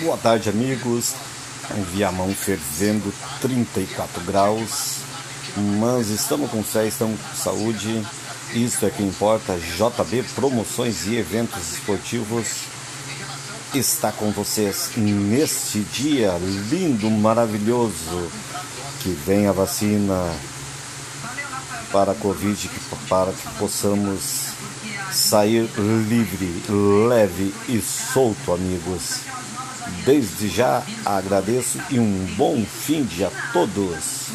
Boa tarde, amigos. Um viamão fervendo, 34 graus. Mas estamos com fé, estamos com saúde. Isso é que importa. JB Promoções e Eventos Esportivos está com vocês neste dia lindo, maravilhoso. Que vem a vacina para a Covid, para que possamos sair livre, leve e solto, amigos. Desde já agradeço e um bom fim de a todos.